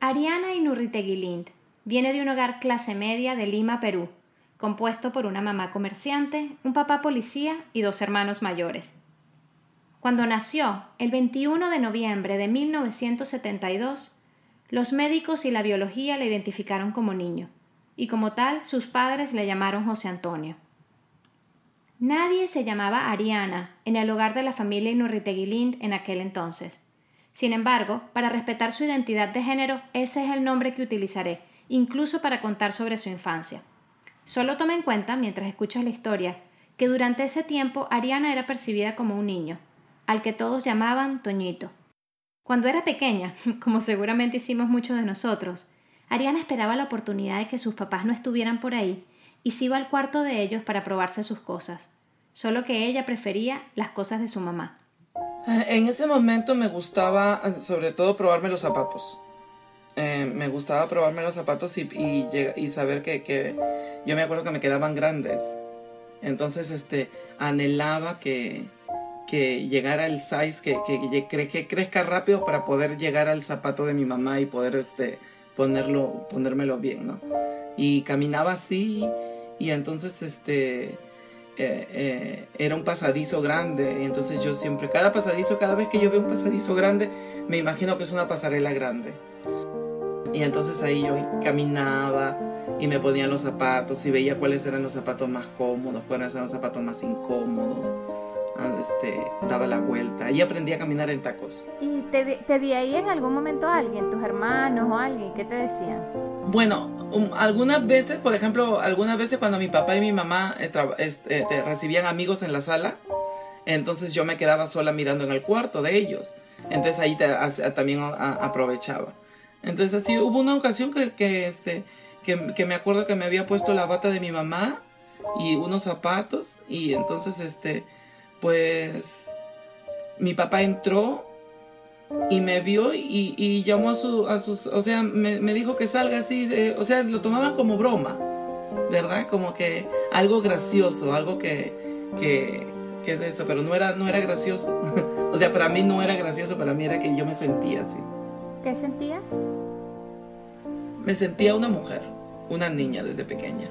Ariana Inurritegui Lind viene de un hogar clase media de Lima, Perú, compuesto por una mamá comerciante, un papá policía y dos hermanos mayores. Cuando nació, el 21 de noviembre de 1972, los médicos y la biología le identificaron como niño, y como tal sus padres le llamaron José Antonio. Nadie se llamaba Ariana en el hogar de la familia Inurritegui Lind en aquel entonces. Sin embargo, para respetar su identidad de género, ese es el nombre que utilizaré, incluso para contar sobre su infancia. Solo toma en cuenta, mientras escuchas la historia, que durante ese tiempo Ariana era percibida como un niño, al que todos llamaban Toñito. Cuando era pequeña, como seguramente hicimos muchos de nosotros, Ariana esperaba la oportunidad de que sus papás no estuvieran por ahí y se iba al cuarto de ellos para probarse sus cosas, solo que ella prefería las cosas de su mamá. En ese momento me gustaba sobre todo probarme los zapatos. Eh, me gustaba probarme los zapatos y, y, saber que, que, yo me acuerdo que me quedaban grandes. Entonces, este, anhelaba que, que llegara el size, que, que, que, crezca rápido para poder llegar al zapato de mi mamá y poder este, ponerlo, ponérmelo bien, ¿no? Y caminaba así y entonces, este, eh, era un pasadizo grande. Y entonces yo siempre, cada pasadizo, cada vez que yo veo un pasadizo grande, me imagino que es una pasarela grande. Y entonces ahí yo caminaba y me ponía los zapatos y veía cuáles eran los zapatos más cómodos, cuáles eran los zapatos más incómodos. Ah, este, daba la vuelta y aprendí a caminar en tacos. ¿Y te, te vi ahí en algún momento alguien, tus hermanos o alguien? ¿Qué te decían? Bueno, um, algunas veces, por ejemplo, algunas veces cuando mi papá y mi mamá eh, este, recibían amigos en la sala, entonces yo me quedaba sola mirando en el cuarto de ellos. Entonces ahí también aprovechaba. Entonces así hubo una ocasión que, que, este, que, que, me acuerdo que me había puesto la bata de mi mamá y unos zapatos y entonces este pues mi papá entró y me vio y, y llamó a, su, a sus, o sea, me, me dijo que salga así, eh, o sea, lo tomaban como broma, ¿verdad? Como que algo gracioso, algo que, que, que es eso, pero no era, no era gracioso. o sea, para mí no era gracioso, para mí era que yo me sentía así. ¿Qué sentías? Me sentía una mujer, una niña desde pequeña.